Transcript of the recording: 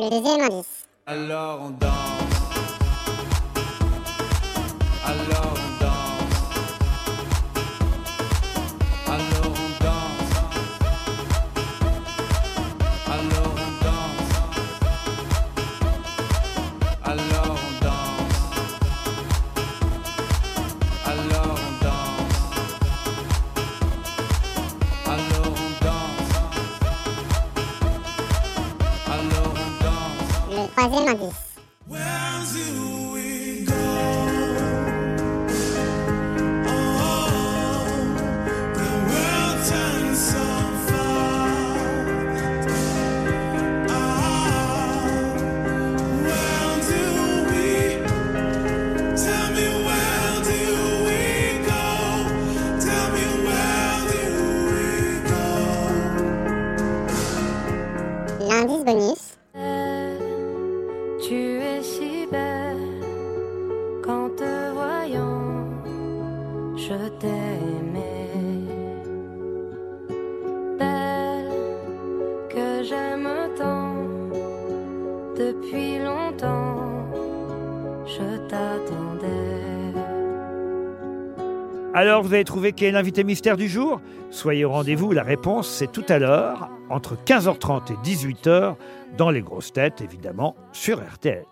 Le deuxième. Alors on danse. Alors on danse. Alors on danse. Alors on danse. Alors on danse. fazendo isso. Je t'aimais. Belle que j'aime tant depuis longtemps, je t'attendais. Alors vous avez trouvé qui est l'invité mystère du jour? Soyez au rendez-vous, la réponse c'est tout à l'heure, entre 15h30 et 18h, dans les grosses têtes évidemment, sur RTL.